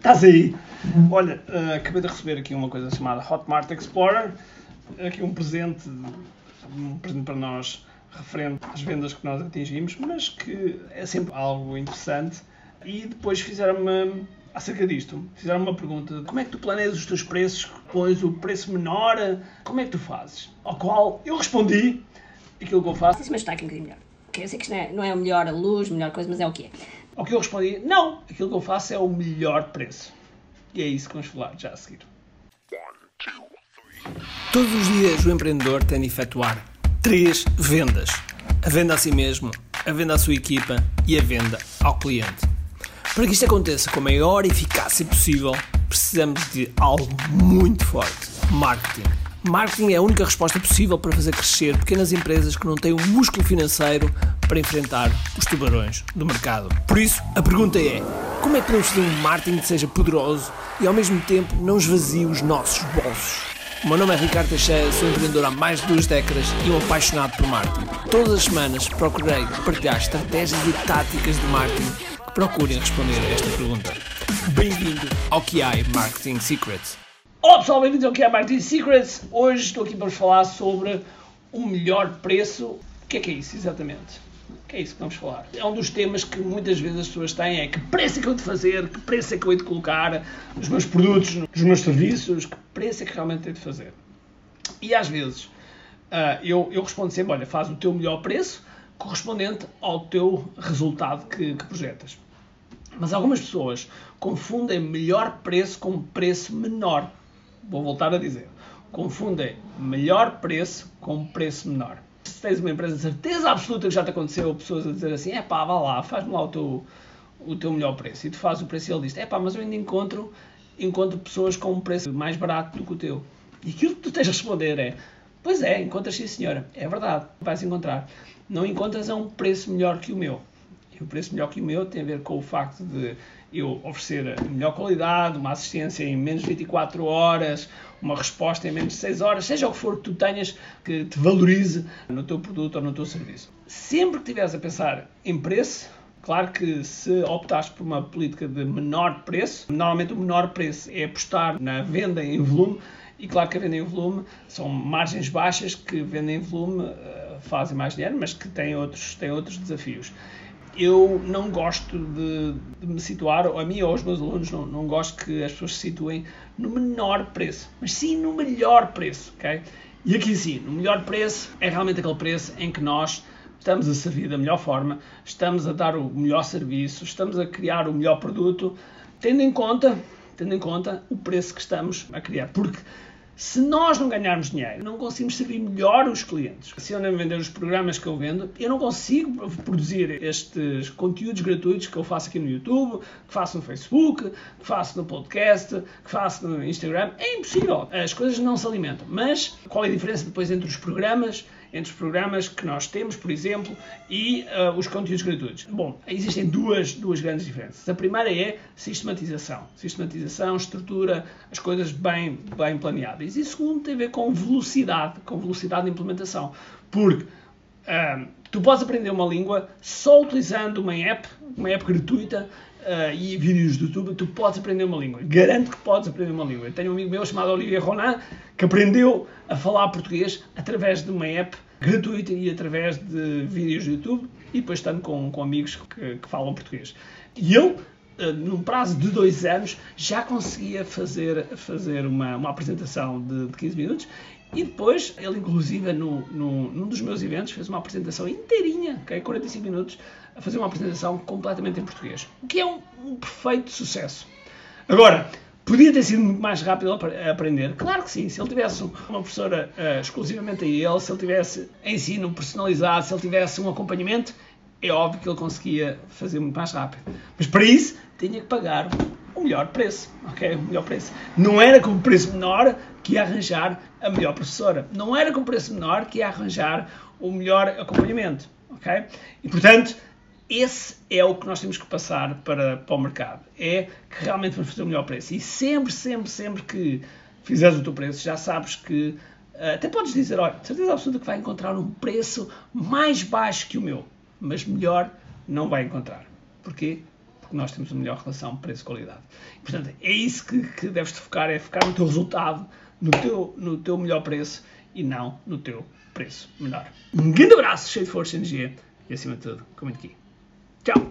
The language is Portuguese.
Estás aí? Olha, uh, acabei de receber aqui uma coisa chamada Hotmart Explorer. Aqui um presente, um presente para nós referente às vendas que nós atingimos, mas que é sempre algo interessante. E depois fizeram-me, acerca disto, fizeram-me uma pergunta: como é que tu planeias os teus preços? Pões o preço menor? Como é que tu fazes? Ao qual eu respondi aquilo que eu faço. Mas está aqui um bocadinho melhor. Okay, eu sei que isto não é, não é a melhor luz, a melhor coisa, mas é o que é. Ao que eu respondi: não, aquilo que eu faço é o melhor preço. E é isso que vamos falar já a seguir. Todos os dias o empreendedor tem de efetuar três vendas: a venda a si mesmo, a venda à sua equipa e a venda ao cliente. Para que isto aconteça com a maior eficácia possível, precisamos de algo muito forte: marketing. Marketing é a única resposta possível para fazer crescer pequenas empresas que não têm o músculo financeiro para enfrentar os tubarões do mercado. Por isso, a pergunta é: como é que podemos fazer um marketing que seja poderoso e ao mesmo tempo não esvazie os nossos bolsos? O meu nome é Ricardo Teixeira, sou empreendedor há mais de duas décadas e um apaixonado por marketing. Todas as semanas procurei partilhar estratégias e táticas de marketing que procurem responder a esta pergunta. Bem-vindo ao QI Marketing Secrets. Olá pessoal, bem-vindos ao QI Marketing Secrets. Hoje estou aqui para vos falar sobre o melhor preço. O que é que é isso exatamente? Que é isso que vamos falar. É um dos temas que muitas vezes as pessoas têm, é que preço é que eu hei de fazer, que preço é que eu hei de colocar nos meus produtos, nos meus serviços, que preço é que realmente hei de fazer. E às vezes uh, eu, eu respondo sempre, olha, faz o teu melhor preço correspondente ao teu resultado que, que projetas. Mas algumas pessoas confundem melhor preço com preço menor. Vou voltar a dizer. Confundem melhor preço com preço menor se tens uma empresa de certeza absoluta que já te aconteceu, pessoas a dizer assim, é pá, vá lá, faz-me lá o teu, o teu melhor preço. E tu fazes o preço e ele diz, é pá, mas eu ainda encontro, encontro pessoas com um preço mais barato do que o teu. E aquilo que tu tens a responder é, pois é, encontras sim senhora, é verdade, vais encontrar. Não encontras a um preço melhor que o meu. O preço melhor que o meu tem a ver com o facto de eu oferecer melhor qualidade, uma assistência em menos de 24 horas, uma resposta em menos de 6 horas, seja o que for que tu tenhas que te valorize no teu produto ou no teu serviço. Sempre que estiveres a pensar em preço, Claro que se optares por uma política de menor preço, normalmente o menor preço é apostar na venda em volume, e claro que a venda em volume são margens baixas que vendem em volume eh, fazem mais dinheiro, mas que têm outros, têm outros desafios eu não gosto de, de, me situar, a mim ou aos meus alunos, não, não gosto que as pessoas se situem no menor preço, mas sim no melhor preço, ok? E aqui sim, no melhor preço é realmente aquele preço em que nós estamos a servir da melhor forma, estamos a dar o melhor serviço, estamos a criar o melhor produto, tendo em conta, tendo em conta o preço que estamos a criar, porque se nós não ganharmos dinheiro, não conseguimos servir melhor os clientes. Se eu não vender os programas que eu vendo, eu não consigo produzir estes conteúdos gratuitos que eu faço aqui no YouTube, que faço no Facebook, que faço no podcast, que faço no Instagram. É impossível. As coisas não se alimentam. Mas qual é a diferença depois entre os programas entre os programas que nós temos, por exemplo, e uh, os conteúdos gratuitos. Bom, existem duas, duas grandes diferenças. A primeira é sistematização. Sistematização, estrutura, as coisas bem, bem planeadas. E a segunda tem a ver com velocidade, com velocidade de implementação. Porque uh, tu podes aprender uma língua só utilizando uma app, uma app gratuita, uh, e vídeos do YouTube, tu podes aprender uma língua. Garanto que podes aprender uma língua. Eu tenho um amigo meu chamado Olivier Ronan que aprendeu a falar português através de uma app gratuita e através de vídeos do YouTube e depois estando com, com amigos que, que falam português. E ele uh, num prazo de dois anos, já conseguia fazer, fazer uma, uma apresentação de, de 15 minutos e depois, ele inclusive no, no, num dos meus eventos fez uma apresentação inteirinha, okay, 45 minutos, a fazer uma apresentação completamente em português. O que é um, um perfeito sucesso. Agora, podia ter sido muito mais rápido a aprender? Claro que sim. Se ele tivesse uma professora uh, exclusivamente a ele, se ele tivesse ensino personalizado, se ele tivesse um acompanhamento, é óbvio que ele conseguia fazer muito mais rápido. Mas para isso, tinha que pagar o melhor preço, ok? O melhor preço. Não era com preço menor que ia arranjar a melhor professora. Não era com preço menor que ia arranjar o melhor acompanhamento, ok? E portanto, esse é o que nós temos que passar para, para o mercado. É que realmente vamos fazer o melhor preço. E sempre, sempre, sempre que fizeres o teu preço, já sabes que eh, até podes dizer, olha, certeza absoluta que vai encontrar um preço mais baixo que o meu, mas melhor não vai encontrar. Porquê? porque nós temos a melhor relação preço-qualidade. Portanto, é isso que, que deves te focar, é focar no teu resultado, no teu, no teu melhor preço e não no teu preço menor. Um grande abraço, cheio de força e energia e acima de tudo, comente aqui. Ciao.